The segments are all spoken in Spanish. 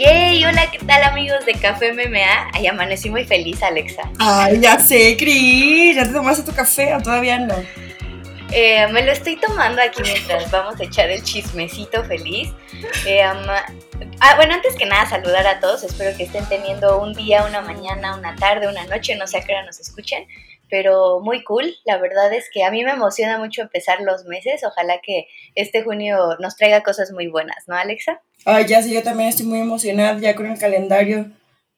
Yay, hola, ¿qué tal amigos de Café MMA? Ay, amanecí muy feliz, Alexa. Ay, ya sé, Cris, ¿ya te tomaste tu café o todavía no? Eh, me lo estoy tomando aquí mientras vamos a echar el chismecito feliz. Eh, ah, bueno, antes que nada, saludar a todos. Espero que estén teniendo un día, una mañana, una tarde, una noche, no sé a qué hora nos escuchen, pero muy cool. La verdad es que a mí me emociona mucho empezar los meses. Ojalá que este junio nos traiga cosas muy buenas, ¿no, Alexa? Ay, ya sí, yo también estoy muy emocionada ya con el calendario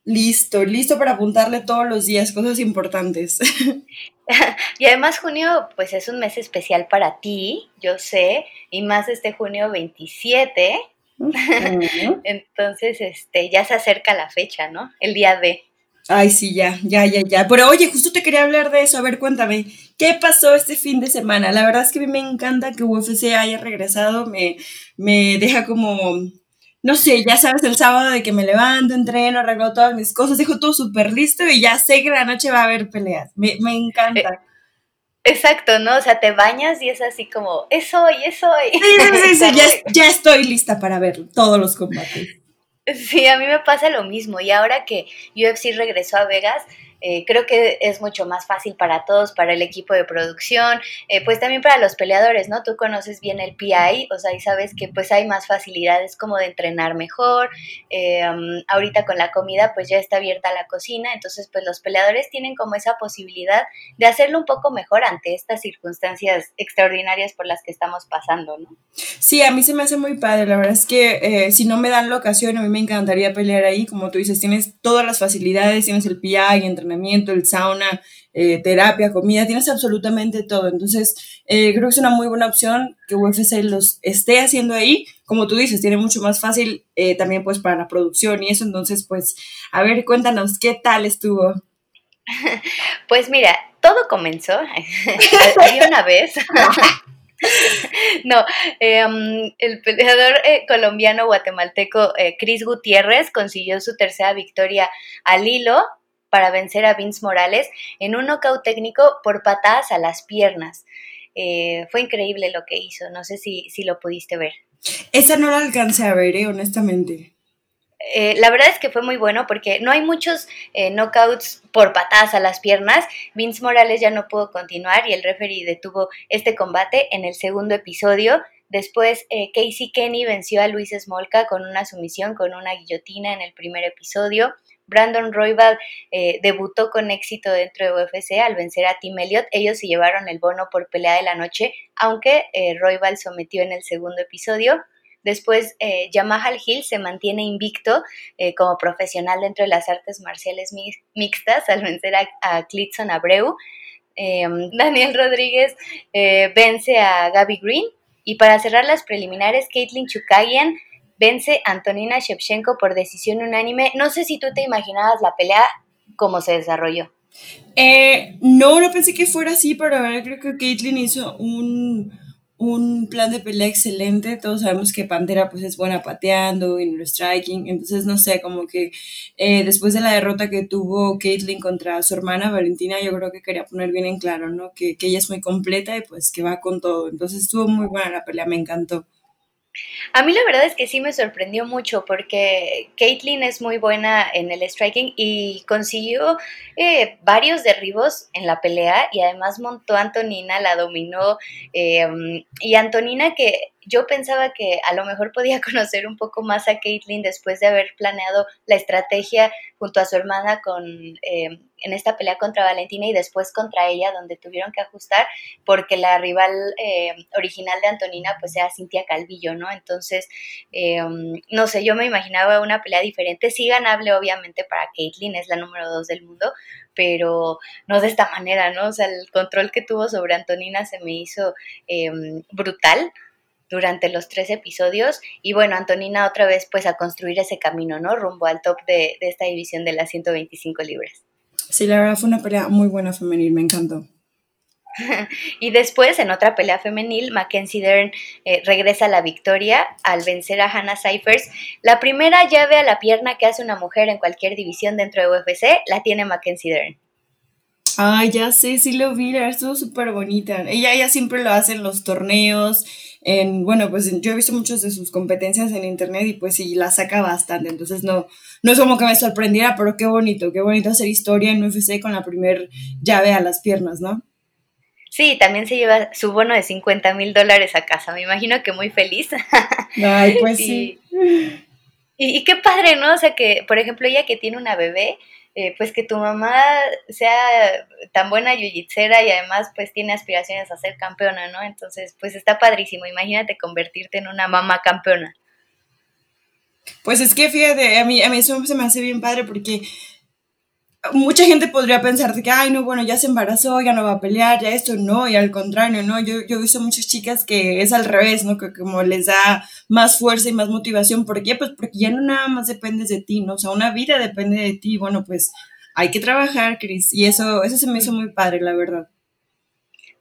listo, listo para apuntarle todos los días cosas importantes. y además junio pues es un mes especial para ti, yo sé, y más este junio 27. Entonces, este, ya se acerca la fecha, ¿no? El día de. Ay, sí, ya, ya, ya, ya. Pero oye, justo te quería hablar de eso. A ver, cuéntame, ¿qué pasó este fin de semana? La verdad es que a mí me encanta que UFC haya regresado. Me, me deja como no sé, ya sabes, el sábado de que me levanto, entreno, arreglo todas mis cosas, dejo todo súper listo y ya sé que la noche va a haber peleas. Me, encanta. Eh, exacto, ¿no? O sea, te bañas y es así como, es hoy, es hoy. Sí, sí, sí, ya, ya estoy lista para ver todos los combates. Sí, a mí me pasa lo mismo. Y ahora que UFC regresó a Vegas, eh, creo que es mucho más fácil para todos, para el equipo de producción, eh, pues también para los peleadores, ¿no? Tú conoces bien el PI, o sea, y sabes que pues hay más facilidades como de entrenar mejor. Eh, ahorita con la comida pues ya está abierta la cocina, entonces pues los peleadores tienen como esa posibilidad de hacerlo un poco mejor ante estas circunstancias extraordinarias por las que estamos pasando, ¿no? Sí, a mí se me hace muy padre, la verdad es que si no me dan la ocasión, a mí me encantaría pelear ahí, como tú dices, tienes todas las facilidades, tienes el PI, entrenar el sauna, eh, terapia, comida, tienes absolutamente todo. Entonces, eh, creo que es una muy buena opción que UFC los esté haciendo ahí. Como tú dices, tiene mucho más fácil eh, también pues para la producción y eso. Entonces, pues, a ver, cuéntanos, ¿qué tal estuvo? Pues mira, todo comenzó. Había una vez. No, em, el peleador colombiano guatemalteco Chris Gutiérrez consiguió su tercera victoria al hilo para vencer a Vince Morales en un knockout técnico por patadas a las piernas. Eh, fue increíble lo que hizo, no sé si, si lo pudiste ver. Esa no la alcancé a ver, eh, honestamente. Eh, la verdad es que fue muy bueno porque no hay muchos knockouts por patadas a las piernas. Vince Morales ya no pudo continuar y el referee detuvo este combate en el segundo episodio. Después, Casey Kenny venció a Luis Smolka con una sumisión, con una guillotina en el primer episodio. Brandon Royval eh, debutó con éxito dentro de UFC al vencer a Tim Elliott. Ellos se llevaron el bono por pelea de la noche, aunque eh, Royval sometió en el segundo episodio. Después, eh, Jamal Hill se mantiene invicto eh, como profesional dentro de las artes marciales mixtas al vencer a, a Clitson Abreu. Daniel Rodríguez vence a Gaby Green. Y para cerrar las preliminares, Caitlin Chukagian vence Antonina Shevchenko por decisión unánime. No sé si tú te imaginabas la pelea, cómo se desarrolló. Eh, no, no pensé que fuera así, pero ahora creo que Caitlyn hizo un, plan de pelea excelente. Todos sabemos que Pantera pues es buena pateando y en el striking. Entonces, no sé, como que eh, después de la derrota que tuvo Caitlyn contra su hermana Valentina, yo creo que quería poner bien en claro, ¿no? Que, que ella es muy completa y pues que va con todo. Entonces estuvo muy buena la pelea, me encantó. A mí la verdad es que sí me sorprendió mucho porque Caitlyn es muy buena en el striking y consiguió eh, varios derribos en la pelea y además montó a Antonina, la dominó eh, y Antonina que yo pensaba que a lo mejor podía conocer un poco más a Caitlyn después de haber planeado la estrategia junto a su hermana con, eh, en esta pelea contra Valentina y después contra ella, donde tuvieron que ajustar, porque la rival eh, original de Antonina pues era Cintia Calvillo, ¿no? Entonces, eh, no sé, yo me imaginaba una pelea diferente, sí ganable obviamente para Caitlyn, es la número dos del mundo, pero no de esta manera, ¿no? O sea, el control que tuvo sobre Antonina se me hizo brutal durante los tres episodios. Y bueno, Antonina otra vez pues a construir ese camino, ¿no? Rumbo al top de, esta división de las 125 libras. Sí, la verdad fue una pelea muy buena femenil, me encantó. y después, en otra pelea femenil, Mackenzie Dern eh, regresa a la victoria al vencer a Hannah Cyphers. La primera llave a la pierna que hace una mujer en cualquier división dentro de UFC la tiene Mackenzie Dern. Ay, ya sé, sí lo vi, estuvo súper bonita. Ella, ella siempre lo hace en los torneos, en, bueno, pues yo he visto muchas de sus competencias en internet y pues sí, la saca bastante, entonces no, no es como que me sorprendiera, pero qué bonito, qué bonito hacer historia en UFC con la primer llave a las piernas, ¿no? Sí, también se lleva su bono de 50 mil dólares a casa, me imagino que muy feliz. Ay, pues sí. Y, y, qué padre, ¿no? O sea, que, por ejemplo, ella que tiene una bebé, eh, pues que tu mamá sea tan buena yujitsera y además pues tiene aspiraciones a ser campeona, ¿no? Entonces, pues está padrísimo. Imagínate convertirte en una mamá campeona. Pues es que fíjate, a mí, a mí eso se me hace bien padre porque mucha gente podría pensar que, ay, no, bueno, ya se embarazó, ya no va a pelear, ya esto, no, y al contrario, ¿no? Yo, yo he visto muchas chicas que es al revés, ¿no? Que como les da más fuerza y más motivación. ¿Por qué? Pues porque ya no nada más dependes de ti, ¿no? O sea, una vida depende de ti. Bueno, pues hay que trabajar, Chris. Y eso, eso se me hizo muy padre, la verdad.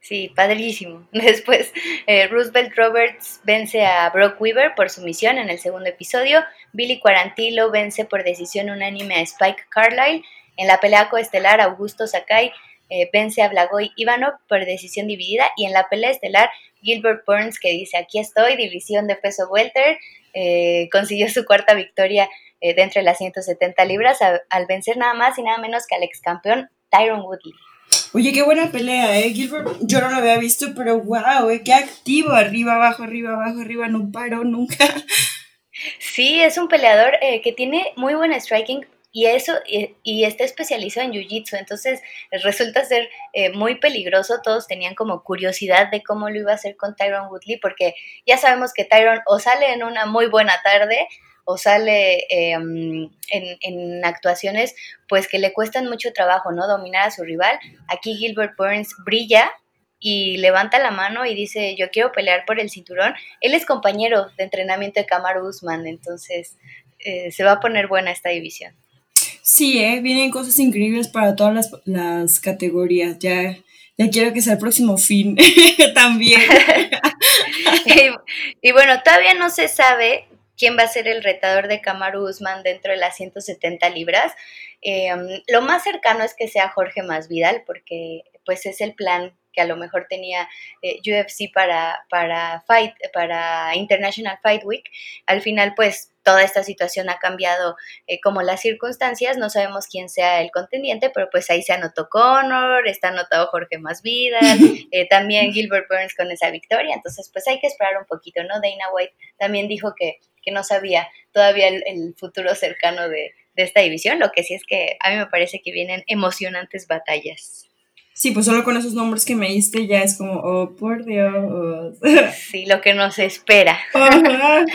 Sí, padrísimo. Después, eh, Roosevelt Roberts vence a Brock Weaver por sumisión en el segundo episodio. Billy Quarantillo vence por decisión unánime a Spike Carlyle. En la pelea coestelar, Augusto Sakai eh, vence a Blagoy Ivanov por decisión dividida. Y en la pelea estelar, Gilbert Burns, que dice: Aquí estoy, división de peso welter, eh, consiguió su cuarta victoria eh, de entre las 170 libras al vencer nada más y nada menos que al ex campeón Tyron Woodley. Oye, qué buena pelea, ¿eh? Gilbert, yo no lo había visto, pero wow, ¿eh? qué activo, arriba, abajo, arriba, abajo, arriba, no paró nunca. Sí, es un peleador que tiene muy buen striking, y eso y, está especializado en jiu-jitsu, entonces resulta ser eh, muy peligroso. Todos tenían como curiosidad de cómo lo iba a hacer con Tyron Woodley, porque ya sabemos que Tyron o sale en una muy buena tarde o sale em, en, en, actuaciones pues que le cuestan mucho trabajo, ¿no? Dominar a su rival. Aquí Gilbert Burns brilla y levanta la mano y dice, yo quiero pelear por el cinturón. Él es compañero de entrenamiento de Kamaru Usman, entonces eh, se va a poner buena esta división. Sí, ¿eh? vienen cosas increíbles para todas las, categorías. Ya, ya quiero que sea el próximo fin también. y, bueno, todavía no se sabe quién va a ser el retador de Kamaru Usman dentro de las 170 libras. Em, lo más cercano es que sea Jorge Masvidal, porque pues es el plan que a lo mejor tenía eh, UFC para, para, Fight, para International Fight Week. Al final, pues toda esta situación ha cambiado eh, como las circunstancias, no sabemos quién sea el contendiente, pero pues ahí se anotó Connor, está anotado Jorge Masvidal, eh, también Gilbert Burns con esa victoria, entonces pues hay que esperar un poquito, ¿no? Dana White también dijo que, que no sabía todavía el, futuro cercano de, de esta división, lo que sí es que a mí me parece que vienen emocionantes batallas. Sí, pues solo con esos nombres que me diste ya es como, oh, por Dios. Sí, lo que nos espera.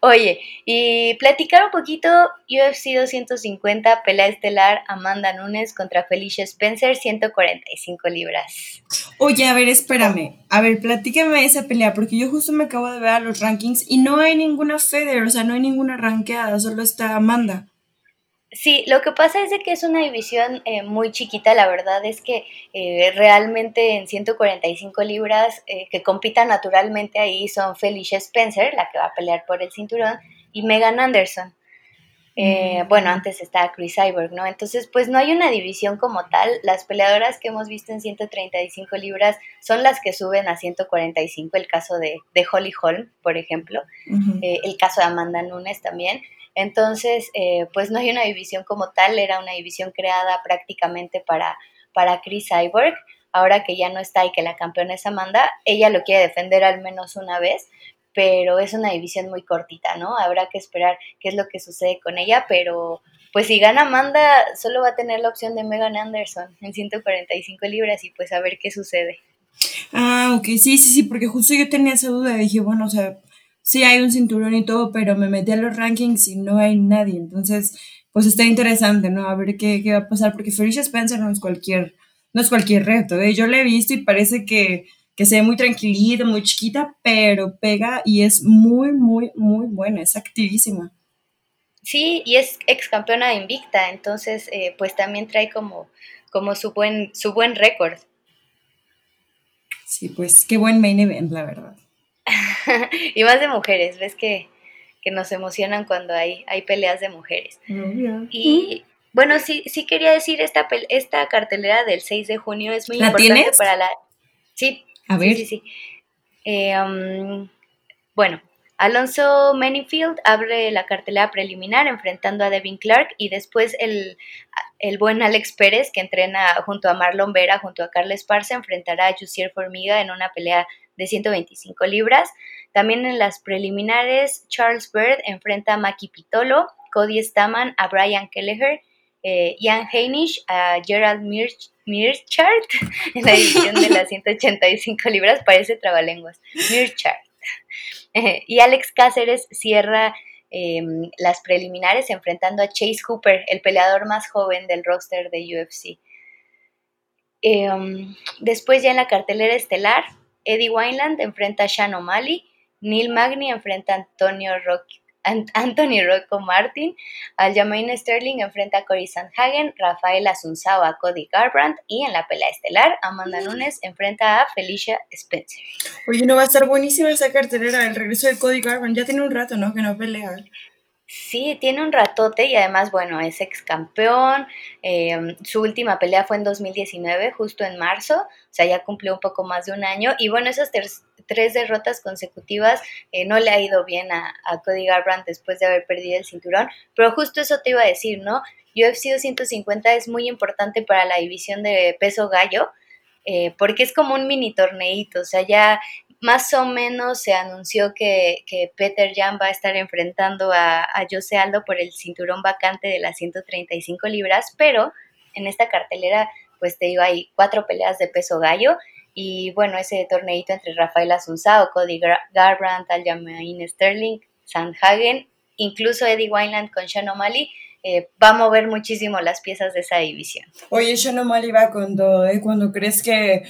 Oye, y platicar un poquito UFC 250, pelea estelar Amanda Nunes contra Felicia Spencer, 145 libras. Oye, a ver, espérame. A ver, platícame esa pelea, porque yo justo me acabo de ver a los rankings y no hay ninguna Feder, o sea, no hay ninguna ranqueada, solo está Amanda. Sí, lo que pasa es de que es una división eh, muy chiquita, la verdad es que eh, realmente en 145 libras eh, que compitan naturalmente ahí son Felicia Spencer, la que va a pelear por el cinturón, y Megan Anderson. Mm. Bueno, antes estaba Chris Cyborg, ¿no? Entonces, pues no hay una división como tal. Las peleadoras que hemos visto en 135 libras son las que suben a 145, el caso de, de Holly Holm, por ejemplo, el caso de Amanda Nunes también. Entonces, eh, pues no hay una división como tal, era una división creada prácticamente para, para Chris Cyborg. Ahora que ya no está y que la campeona es Amanda, ella lo quiere defender al menos una vez, pero es una división muy cortita, ¿no? Habrá que esperar qué es lo que sucede con ella, pero pues si gana Amanda, solo va a tener la opción de Megan Anderson en 145 libras y pues a ver qué sucede. Ah, ok, sí, sí, sí, porque justo yo tenía esa duda, dije, bueno, o sea, sí hay un cinturón y todo, pero me metí a los rankings y no hay nadie. Entonces, pues está interesante, ¿no? A ver qué, va a pasar, porque Felicia Spencer no es cualquier, no es cualquier reto. ¿eh? Yo la he visto y parece que, que se ve muy tranquilita, muy chiquita, pero pega y es muy, muy, muy buena, es activísima. Sí, y es ex campeona invicta, entonces eh, pues también trae como, como su buen, su buen récord. Sí, pues qué buen main event, la verdad. Y más de mujeres, ves que, nos emocionan cuando hay, hay peleas de mujeres. Y bueno, sí, sí quería decir, esta, esta cartelera del 6 de junio es muy importante para la... Sí, a ver. sí, sí. Eh, um, bueno, Alonso Manyfield abre la cartelera preliminar enfrentando a Devin Clark y después el, el, buen Alex Pérez, que entrena junto a Marlon Vera, junto a Carles Esparza, enfrentará a Jussier Formiga en una pelea de 125 libras. También en las preliminares, Charles Bird enfrenta a Maki Pitolo, Cody Staman a Brian Kelleher, eh, Ian Heinisch a Gerald Mirch, Mirchard en la edición de las 185 libras, parece trabalenguas, Mirchard. y Alex Cáceres cierra em, las preliminares enfrentando a Chase Hooper, el peleador más joven del roster de UFC. Em, después ya en la cartelera estelar, Eddie Wineland enfrenta a Sean O'Malley, Neil Magny enfrenta a Antonio Rocky Anthony Rocco Martin, Aljamain Sterling enfrenta a Cory Sandhagen, Rafael Asunzao a Cody Garbrandt y en la pelea estelar Amanda Nunes enfrenta a Felicia Spencer. Oye, no va a estar buenísima esa cartelera, el regreso de Cody Garbrandt, ya tiene un rato, ¿no? Que no pelea. Sí, tiene un ratote y además, bueno, es ex campeón. Em, su última pelea fue en 2019, justo en marzo, o sea, ya cumplió un poco más de un año. Y bueno, esas tres derrotas consecutivas eh, no le ha ido bien a, Cody Garbrandt después de haber perdido el cinturón, pero justo eso te iba a decir, ¿no? UFC 250 es muy importante para la división de peso gallo. Eh, porque es como un mini torneito, o sea, ya más o menos se anunció que, Peter Jan va a estar enfrentando a, Jose Aldo por el cinturón vacante de las 135 libras, pero en esta cartelera, pues te digo, hay cuatro peleas de peso gallo y bueno, ese torneito entre Rafael Asunzao, Cody Garbrandt, Aljamain Sterling, Sandhagen, incluso Eddie Wineland con Sean O'Malley, eh, va a mover muchísimo las piezas de esa división. Oye, Sean O'Malley va con todo, ¿eh? Cuando crees que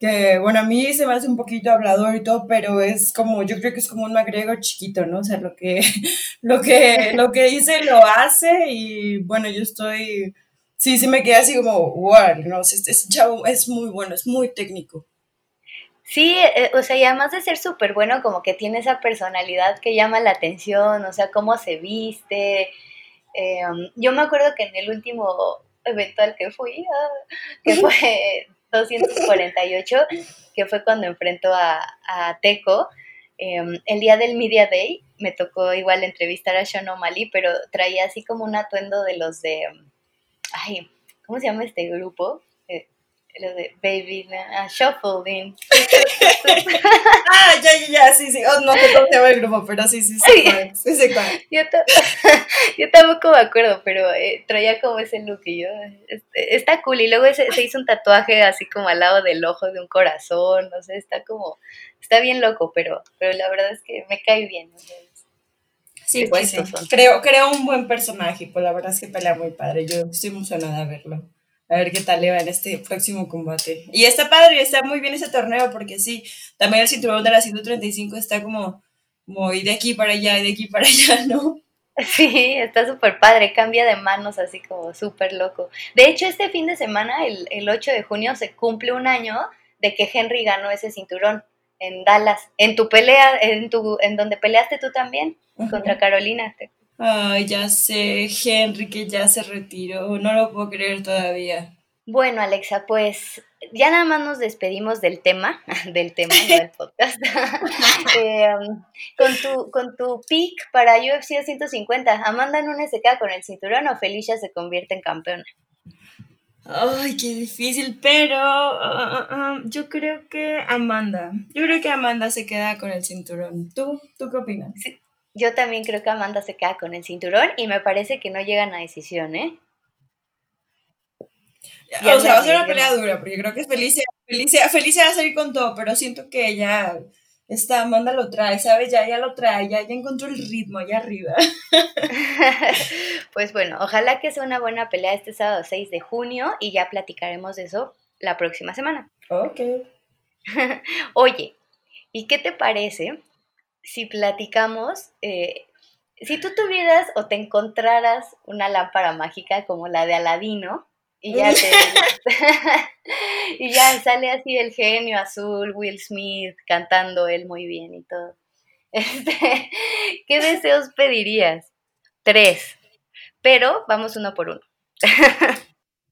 que bueno, a mí se me hace un poquito hablador y todo, pero es como, yo creo que es como un magrego chiquito, ¿no? O sea, lo que, lo que, lo que dice lo hace y bueno, yo estoy, sí, sí me quedé así como, wow, no, este, este chavo es muy bueno, es muy técnico. Sí, eh, o sea, y además de ser súper bueno, como que tiene esa personalidad que llama la atención, o sea, cómo se viste. Em, yo me acuerdo que en el último evento al que fui, ah, que fue 248, que fue cuando enfrentó a, a Teco. Em, el día del Media Day me tocó igual entrevistar a Sean O'Malley, pero traía así como un atuendo de los de... Ay, ¿cómo se llama este grupo? Lo de Baby, uh, Shuffling. ah, ya, ya, ya, sí, sí. Oh, no sé cómo se llama el grupo, pero sí, sí, sí. sí, sí, yo, yo, tampoco me acuerdo, pero eh, traía como ese look y yo, este, está cool. Y luego se, se, hizo un tatuaje así como al lado del ojo de un corazón, no sé, está como, está bien loco, pero, pero la verdad es que me cae bien. sí, pues sí. Creo, creo un buen personaje, pues la verdad es que pelea muy padre. Yo estoy emocionada de verlo a ver qué tal le va en este próximo combate. Y está padre, está muy bien ese torneo, porque sí, también el cinturón de la 135 está como, como de aquí para allá, y de aquí para allá, ¿no? Sí, está súper padre, cambia de manos así como súper loco. De hecho, este fin de semana, el, el 8 de junio, se cumple un año de que Henry ganó ese cinturón en Dallas, en tu pelea, en, tu, en donde peleaste tú también, contra Carolina. Ay, ya sé, Henry que ya se retiró, no lo puedo creer todavía. Bueno, Alexa, pues ya nada más nos despedimos del tema, del tema, del podcast. Em, con, tu, con tu pick para UFC 150, ¿Amanda Nunes se queda con el cinturón o Felicia se convierte en campeona? Ay, qué difícil, pero ah, ah, ah, yo creo que Amanda. Yo creo que Amanda se queda con el cinturón. ¿Tú? ¿Tú qué opinas? Sí. Yo también creo que Amanda se queda con el cinturón y me parece que no llegan a decisión, ¿eh? o sea, va a ser una pelea dura, porque creo que Felicia, Felicia, Felicia va a salir con todo, pero siento que ella, esta Amanda lo trae, ¿sabes? Ya, ya lo trae, ya, ya encontró el ritmo allá arriba. pues bueno, ojalá que sea una buena pelea este sábado 6 de junio y ya platicaremos de eso la próxima semana. Ok. Oye, ¿y qué te parece si platicamos, eh, si tú tuvieras o te encontraras una lámpara mágica como la de Aladino, y ya y ya sale así el genio azul, Will Smith cantando él muy bien y todo. Este, ¿Qué deseos pedirías? Tres. Pero vamos uno por uno.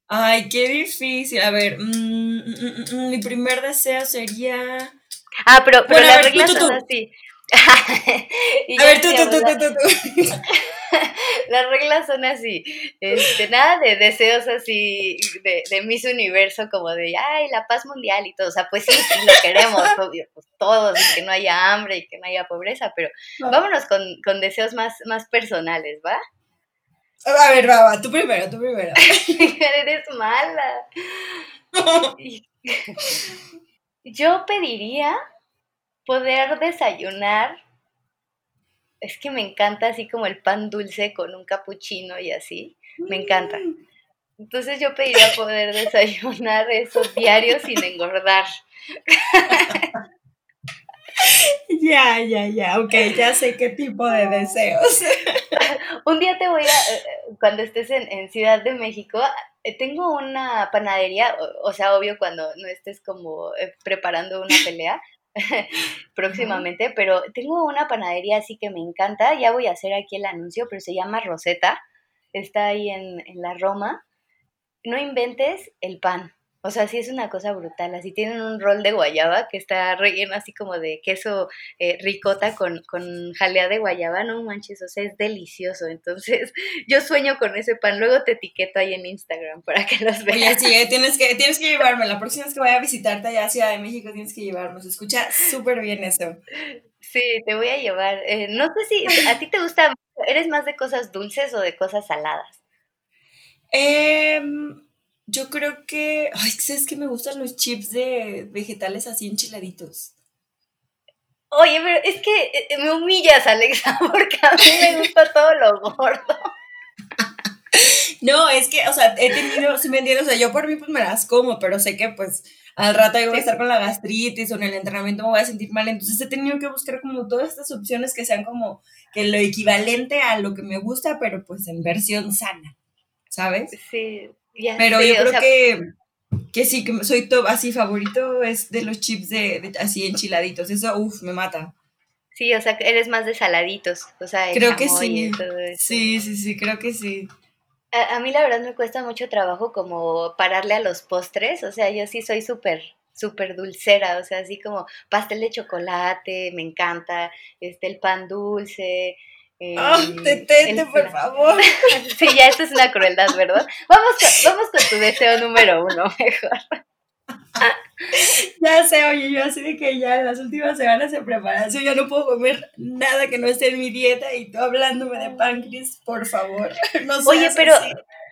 Ay, qué difícil. A ver, mm, mm, mm, mi primer deseo sería. Ah, pero, pero las reglas son así. a ver, tú, tú, tú, tú, tú, Las reglas son así. Este, nada de deseos así de, de Miss Universo, como de, ay, la paz mundial y todo. O sea, pues sí, sí lo queremos, obvio, pues todos, y que no haya hambre y que no haya pobreza, pero vámonos con, con deseos más, más personales, ¿va? A ver, va, tú primero, tú primero. Eres mala. Yo pediría poder desayunar. Es que me encanta así como el pan dulce con un capuchino y así. Me encanta. Mm. Entonces yo pediría poder desayunar esos diarios sin engordar. Ya, ya, ya, ok, ya sé qué tipo de deseos. Un día te voy a, eh, cuando estés en, Ciudad de México, eh, tengo una panadería, o, sea, obvio cuando no estés como eh, preparando una pelea próximamente, pero tengo una panadería así que me encanta, ya voy a hacer aquí el anuncio, pero se llama Rosetta, está ahí en, en la Roma. No inventes el pan, o sea, sí es una cosa brutal. Así tienen un rol de guayaba que está relleno así como de queso eh, ricota con, con jalea de guayaba. No manches, o sea, es delicioso. Entonces, yo sueño con ese pan. Luego te etiqueto ahí en Instagram para que los veas. Oye, sí, eh, tienes, que, tienes que llevarme. La próxima vez que vaya a visitarte allá a Ciudad de México, tienes que llevarme. Se escucha súper bien eso. Sí, te voy a llevar. Eh, no sé si a ti te gusta, ¿eres más de cosas dulces o de cosas saladas? Eh yo creo que. Ay, ¿sabes que me gustan los chips de vegetales así enchiladitos? Oye, pero es que eh, me humillas, Alexa, porque a mí me gusta todo lo gordo. No, es que, o sea, he tenido, si me entiendes, o sea, yo por mí pues me las como, pero sé que pues al rato yo voy a estar con la gastritis o en el entrenamiento me voy a sentir mal, entonces he tenido que buscar como todas estas opciones que sean como que lo equivalente a lo que me gusta, pero pues en versión sana, ¿sabes? Sí, pero yo creo que, que sí, que soy top, así favorito es de los chips de, así enchiladitos. Eso, uff, me mata. Sí, o sea, eres más de saladitos, o sea, creo que sí. Sí, sí, sí, creo que sí. A, a, mí la verdad me cuesta mucho trabajo como pararle a los postres, o sea, yo sí soy súper súper dulcera, o sea, así como pastel de chocolate, me encanta, este, el pan dulce, ¡Ah, detente, por favor! sí, ya esto es una crueldad, ¿verdad? Vamos con, vamos con tu deseo número uno, mejor. ya sé, oye, yo así de que ya en las últimas semanas de preparación ya no puedo comer nada que no esté en mi dieta y tú hablándome de páncreas, por favor. No oye, pero,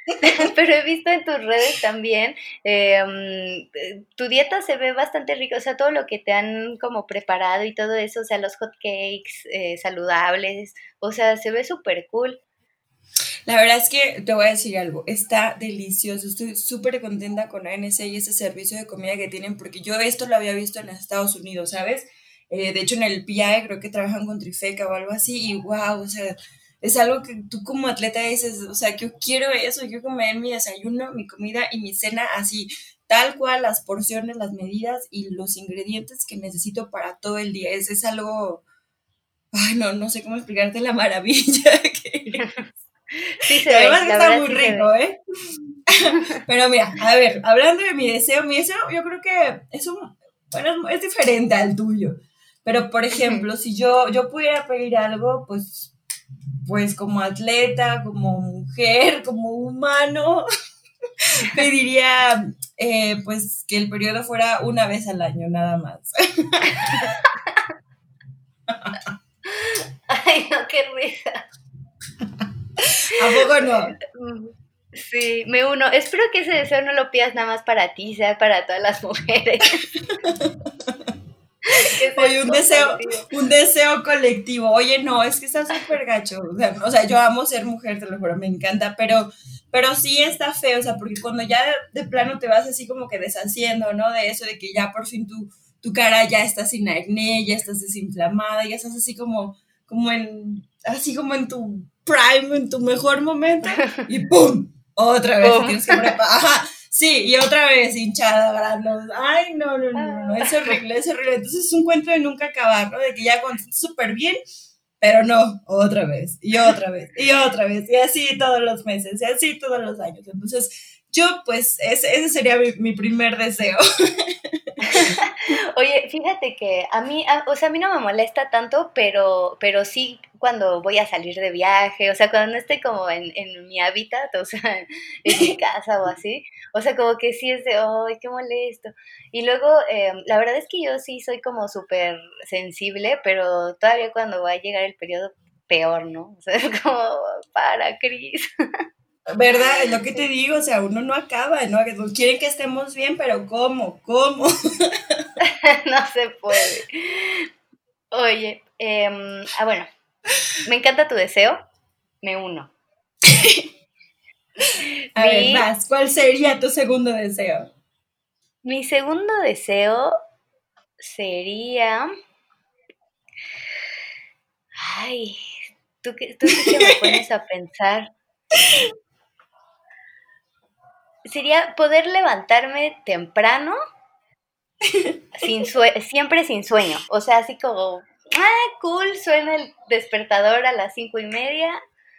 Pero he visto en tus redes también, em, tu dieta se ve bastante rica, o sea, todo lo que te han como preparado y todo eso, o sea, los hot cakes eh, saludables, o sea, se ve súper cool. La verdad es que te voy a decir algo, está delicioso, estoy súper contenta con ANC y ese servicio de comida que tienen, porque yo esto lo había visto en Estados Unidos, ¿sabes? Eh, de hecho, en el PIA creo que trabajan con Trifeca o algo así, y wow, o sea, es algo que tú como atleta dices, o sea, que yo quiero eso, yo comer mi desayuno, mi comida y mi cena así, tal cual, las porciones, las medidas y los ingredientes que necesito para todo el día. Es, es algo, ay, no, no sé cómo explicarte la maravilla que Sí, se Además ve, está muy rico, ¿eh? Pero mira, a ver, hablando de mi deseo, mi deseo yo creo que es un, bueno, es diferente al tuyo. Pero, por ejemplo, si yo, yo pudiera pedir algo, pues pues como atleta, como mujer, como humano, pediría eh, pues que el periodo fuera una vez al año, nada más. Ay, no, qué risa. ¿A poco no? Sí, me uno. Espero que ese deseo no lo pidas nada más para ti, sea para todas las mujeres. Oye, un deseo, un deseo colectivo. Oye, no, es que está súper gacho. O sea, yo amo ser mujer, te lo juro, me encanta, pero, pero sí está feo, o sea, porque cuando ya de, plano te vas así como que deshaciendo, ¿no? De eso, de que ya por fin tu, tu cara ya está sin acné, ya estás desinflamada, ya estás así como, como en, así como en tu prime, en tu mejor momento, y ¡pum! Otra vez tienes que preparar. Sí, y otra vez hinchada, granos. Ay, no, no, no, no, es horrible, es horrible. Entonces es un cuento de nunca acabar, ¿no? De que ya cuando estás súper bien, pero no, otra vez, y otra vez, y otra vez, y así todos los meses, y así todos los años. Entonces, yo, pues, ese, ese sería mi, mi primer deseo. Oye, fíjate que a mí, o sea, a mí no me molesta tanto, pero, pero sí cuando voy a salir de viaje, o sea, cuando no estoy como en, en mi hábitat, o sea, en mi casa o así, o sea, como que sí es de, ay, qué molesto. Y luego, eh, la verdad es que yo sí soy como súper sensible, pero todavía cuando va a llegar el periodo, peor, ¿no? O sea, es como, para, Cris. ¿Verdad? Es lo que te digo, o sea, uno no acaba, ¿no? Quieren que estemos bien, pero ¿cómo? ¿Cómo? no se puede. Oye, eh, ah, bueno, me encanta tu deseo, me uno. A ver, más, ¿cuál sería tu segundo deseo? Mi segundo deseo sería... Ay, tú que, tú que me pones a pensar sería poder levantarme temprano, sin siempre sin sueño. O sea, así como, ah, cool, suena el despertador a las cinco y media,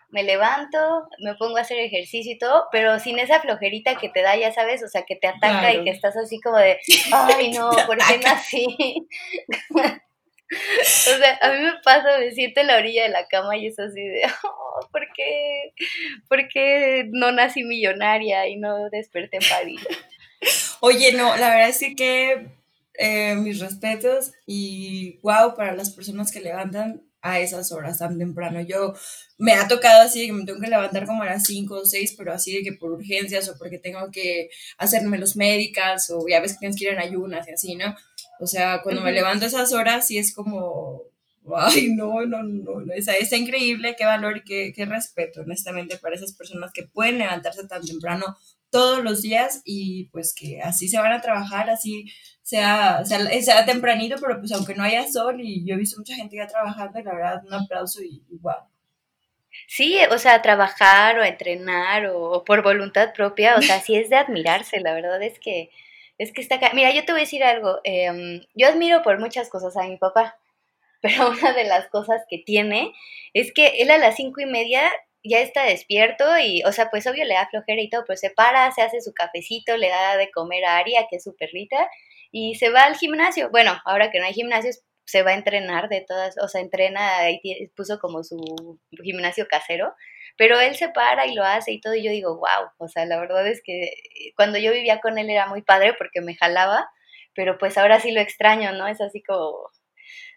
me levanto, me pongo a hacer ejercicio y todo, pero sin esa flojerita que te da, ya sabes, o sea, que te ataca y que estás así como de, ay, no, ¿por qué nací? O sea, a mí me pasa, me siento en la orilla de la cama y es así de, oh, ¿por qué? ¿Por qué no nací millonaria y no desperté en París? Oye, no, la verdad es que eh, mis respetos y wow para las personas que levantan a esas horas tan temprano. Yo me ha tocado así que me tengo que levantar como a las 5 o 6, pero así de que por urgencias o porque tengo que hacerme los médicas o ya ves que tienes que ir en ayunas y así, ¿no? O sea, cuando me levanto esas horas, sí es como, ay, no, no, no, no. Está, está increíble, qué valor y qué, qué respeto, honestamente, para esas personas que pueden levantarse tan temprano todos los días y pues que así se van a trabajar, así sea, sea, sea tempranito, pero pues aunque no haya sol y yo he visto mucha gente ya trabajando y la verdad un aplauso y, y wow. Sí, o sea, trabajar o entrenar o, o, por voluntad propia, o sea, sí es de admirarse, la verdad es que es que está. Mira, yo te voy a decir algo. Em, yo admiro por muchas cosas a mi papá, pero una de las cosas que tiene es que él a las cinco y media ya está despierto y, o sea, pues obvio le da flojera y todo, pero se para, se hace su cafecito, le da de comer a Aria, que es su perrita, y se va al gimnasio. Bueno, ahora que no hay gimnasio, se va a entrenar de todas, o sea, entrena y puso como su gimnasio casero pero él se para y lo hace y todo, y yo digo, wow, o sea, la verdad es que cuando yo vivía con él era muy padre porque me jalaba, pero pues ahora sí lo extraño, ¿no? Es así como,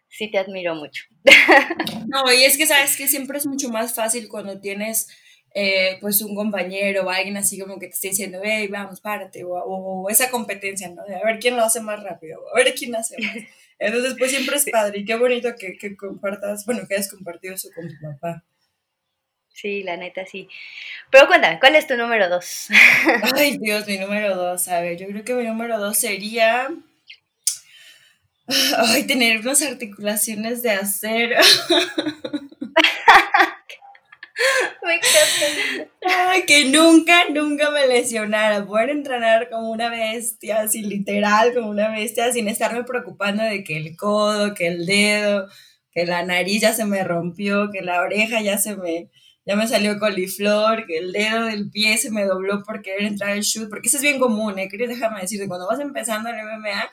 sí te admiro mucho. No, y es que sabes que siempre es mucho más fácil cuando tienes eh, pues un compañero o alguien así como que te esté diciendo, hey, vamos, párate, o, o, esa competencia, ¿no? De a ver quién lo hace más rápido, a ver quién hace más. Entonces, pues siempre es padre y qué bonito que, que compartas, bueno, que hayas compartido eso con tu papá. Sí, la neta sí. Pero cuéntame, ¿cuál es tu número dos? Ay, Dios, mi número dos. A ver, yo creo que mi número dos sería. Ay, tener unas articulaciones de acero. me encanta. Ay, que nunca, nunca me lesionara. Poder entrenar como una bestia, así literal, como una bestia, sin estarme preocupando de que el codo, que el dedo, que la nariz ya se me rompió, que la oreja ya se me ya me salió coliflor, que el dedo del pie se me dobló por querer entrar al shoot, porque eso es bien común, ¿eh? Quería déjame decirte, cuando vas empezando en MMA,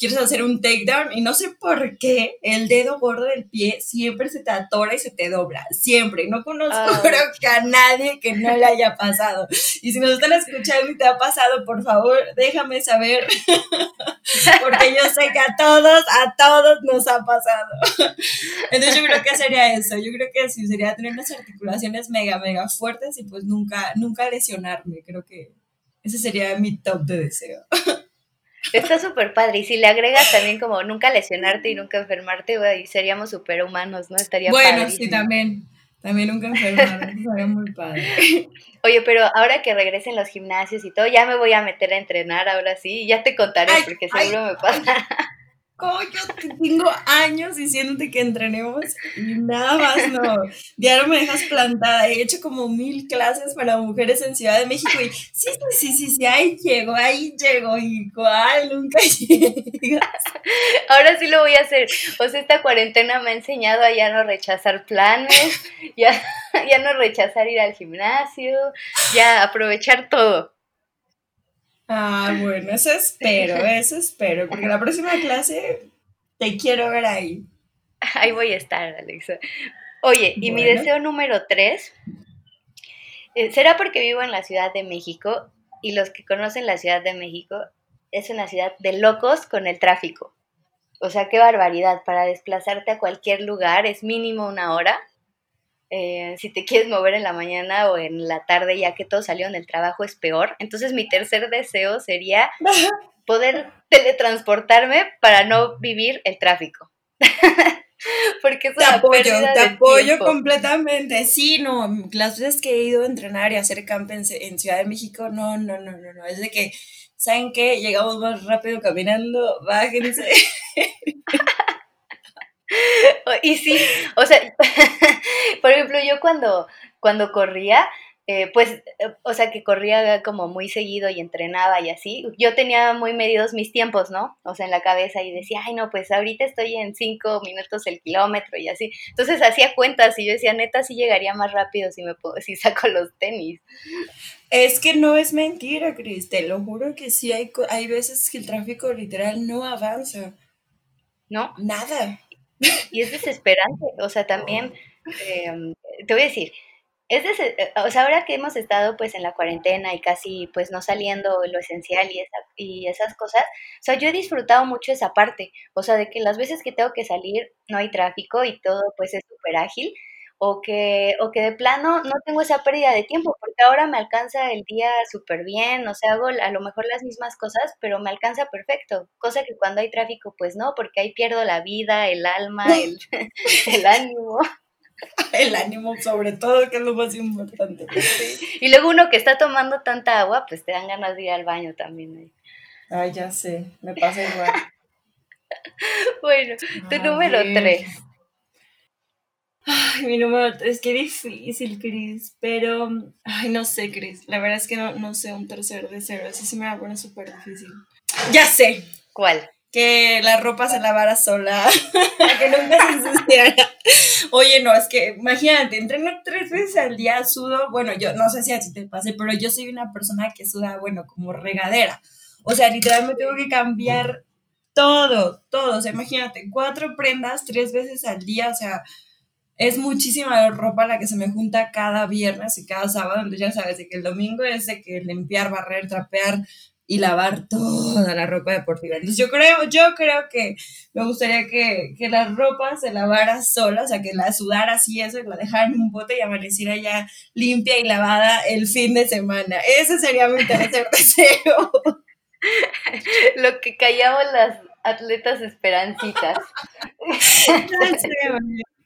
quieres hacer un takedown y no sé por qué el dedo gordo del pie siempre se te atora y se te dobla, siempre. No conozco ah. creo que a nadie que no le haya pasado. Y si nos están escuchando y te ha pasado, por favor, déjame saber, porque yo sé que a todos, a todos nos ha pasado. Entonces yo creo que sería eso, yo creo que sí, sería tener unas articulaciones mega, mega fuertes y pues nunca, nunca lesionarme, creo que ese sería mi top de deseo. Está súper padre. Y si le agregas también como nunca lesionarte y nunca enfermarte, güey, seríamos súper humanos, ¿no? Estaría Bueno, sí, también. También nunca enfermarnos, sería muy padre. Oye, pero ahora que regresen los gimnasios y todo, ya me voy a meter a entrenar ahora sí. Ya te contaré porque seguro me pasa. Yo tengo años diciéndote que entrenemos y nada más no. No me dejas plantada. He hecho como mil clases para mujeres en Ciudad de México y sí, sí, sí, sí, sí, ahí llego, ahí llego. Igual, nunca llegas. Ahora sí lo voy a hacer. O sea, esta cuarentena me ha enseñado a ya no rechazar planes, ya, ya no rechazar ir al gimnasio, ya aprovechar todo. Ah, bueno, eso espero, eso espero, porque la próxima clase te quiero ver ahí. Ahí voy a estar, Alexa. Oye, y mi deseo número tres, eh, será porque vivo en la Ciudad de México y los que conocen la Ciudad de México es una ciudad de locos con el tráfico. O sea, qué barbaridad, para desplazarte a cualquier lugar es mínimo una hora eh, si te quieres mover en la mañana o en la tarde, ya que todo salió en el trabajo, es peor. Entonces mi tercer deseo sería poder teletransportarme para no vivir el tráfico. Porque es te apoyo, te apoyo completamente. Sí, no, las veces que he ido a entrenar y hacer camp en, Ciudad de México, no, no, no, no, no. Es de que, ¿saben qué? Llegamos más rápido caminando, bájense. y sí, o sea, por ejemplo, yo cuando, cuando corría, eh, pues, eh, o sea, que corría como muy seguido y entrenaba y así, yo tenía muy medidos mis tiempos, ¿no? O sea, en la cabeza y decía, ay, no, pues ahorita estoy en cinco minutos el kilómetro y así. Entonces hacía cuentas y yo decía, neta, sí llegaría más rápido si, me si saco los tenis. Es que no es mentira, Cris, te lo juro que sí hay, hay veces que el tráfico literal no avanza. ¿No? Nada. Y es desesperante, o sea, también, em, te voy a decir, es eh, o sea, ahora que hemos estado pues en la cuarentena y casi pues no saliendo lo esencial y, y esas cosas, o sea, yo he disfrutado mucho esa parte, o sea, de que las veces que tengo que salir no hay tráfico y todo pues es súper ágil, o que, o que de plano no tengo esa pérdida de tiempo, porque ahora me alcanza el día súper bien, o sea, hago a lo mejor las mismas cosas, pero me alcanza perfecto, cosa que cuando hay tráfico, pues no, porque ahí pierdo la vida, el alma, el, el ánimo. El ánimo sobre todo, que es lo más importante. Y luego uno que está tomando tanta agua, pues te dan ganas de ir al baño también. Ay, ya sé, me pasa igual. bueno, tu número tres. Ay, mi número tres, qué difícil, Cris. Pero, ay, no sé, Cris. La verdad es que no, no sé un tercer de cero. Así sí me va a poner súper difícil. Ya sé. ¿Cuál? Que la ropa se lavara sola. que nunca se ensuciara. Oye, no, es que imagínate, entreno tres veces al día, sudo. Bueno, yo no sé si a ti te pase, pero yo soy una persona que suda, bueno, como regadera. O sea, literalmente tengo que cambiar todo, todo. O sea, imagínate, cuatro prendas tres veces al día. O sea, es muchísima ropa la que se me junta cada viernes y cada sábado, entonces ya sabes, de que el domingo es de que limpiar, barrer, trapear y lavar toda la ropa deportiva. Entonces yo creo, yo creo que me gustaría que, que la ropa se lavara sola, o sea, que la sudara así eso y la dejara en un bote y amaneciera ya limpia y lavada el fin de semana. Ese sería mi tercer deseo. Lo que callamos las atletas esperancitas.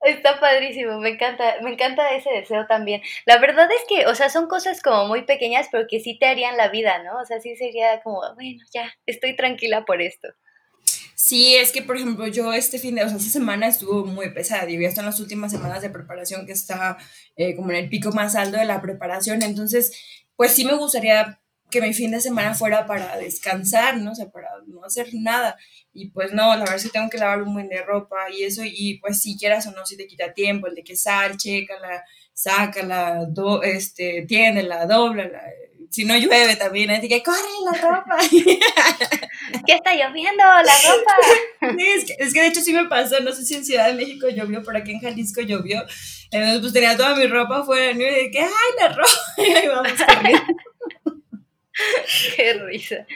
Está padrísimo, me encanta, me encanta ese deseo también. La verdad es que, o sea, son cosas como muy pequeñas, pero que sí te harían la vida, ¿no? O sea, sí sería como, bueno, ya, estoy tranquila por esto. Sí, es que, por ejemplo, yo este fin de, o sea, esta semana estuvo muy pesada y ya están las últimas semanas de preparación que está eh, como en el pico más alto de la preparación, entonces, pues sí me gustaría que mi fin de semana fuera para descansar, ¿no? O sea, para no hacer nada. Y pues no, la verdad es que tengo que lavar un buen de ropa y eso, y pues si quieras o no, si te quita tiempo, el de que sal, chécala, sácala, do, este, tiéndela, la Si no llueve también, de que corre la ropa. ¿Qué está lloviendo? La ropa. Sí, es que, es que de hecho sí me pasó, no sé si en Ciudad de México llovió, por aquí en Jalisco llovió. Entonces pues tenía toda mi ropa fuera y de que, ay, la ropa. Y ahí vamos corriendo. Qué risa.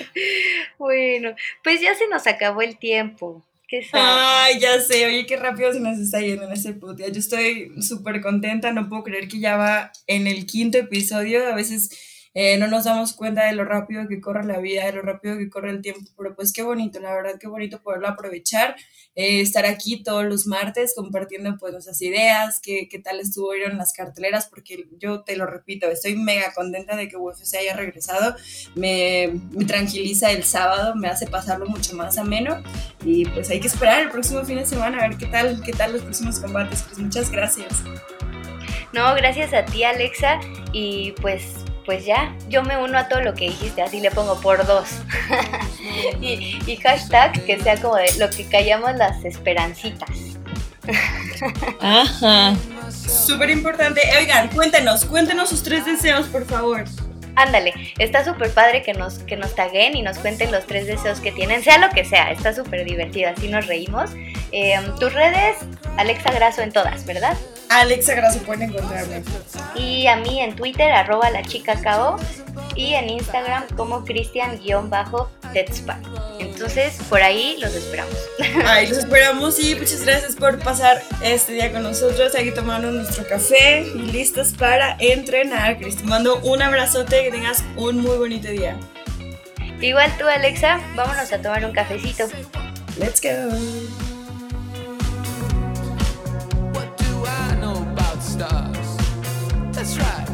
bueno, pues ya se nos acabó el tiempo. ¿Qué Ay, ya sé, oye, qué rápido se nos está yendo en ese putia. Yo estoy súper contenta, no puedo creer que ya va en el quinto episodio. A veces eh, no nos damos cuenta de lo rápido que corre la vida, de lo rápido que corre el tiempo, pero pues qué bonito, la verdad, qué bonito poderlo aprovechar, eh, estar aquí todos los martes compartiendo pues nuestras ideas, qué, qué tal estuvieron las carteleras, porque yo te lo repito, estoy mega contenta de que UFC haya regresado, me, me tranquiliza el sábado, me hace pasarlo mucho más ameno y pues hay que esperar el próximo fin de semana a ver qué tal, qué tal los próximos combates, pues muchas gracias. No, gracias a ti Alexa y pues pues ya, yo me uno a todo lo que dijiste, así le pongo por dos. y, y, hashtag que sea como de lo que callamos las esperancitas. Ajá. Súper importante. Oigan, cuéntenos, cuéntenos sus tres deseos, por favor. Ándale, está súper padre que nos, que nos taguen y nos cuenten los tres deseos que tienen, sea lo que sea, está súper divertido, así nos reímos. Eh, tus redes, Alexa Graso en todas, ¿verdad? Alexa Graso pueden encontrarme. Y a mí en Twitter, arroba la chica KO, y en Instagram como Cristian-Deadspan. Entonces, por ahí los esperamos. Ahí los esperamos y muchas gracias por pasar este día con nosotros, aquí tomando nuestro café y listos para entrenar. Cristian, mando un abrazote, que tengas un muy bonito día. Igual tú, Alexa, vámonos a tomar un cafecito. Let's go. That's right.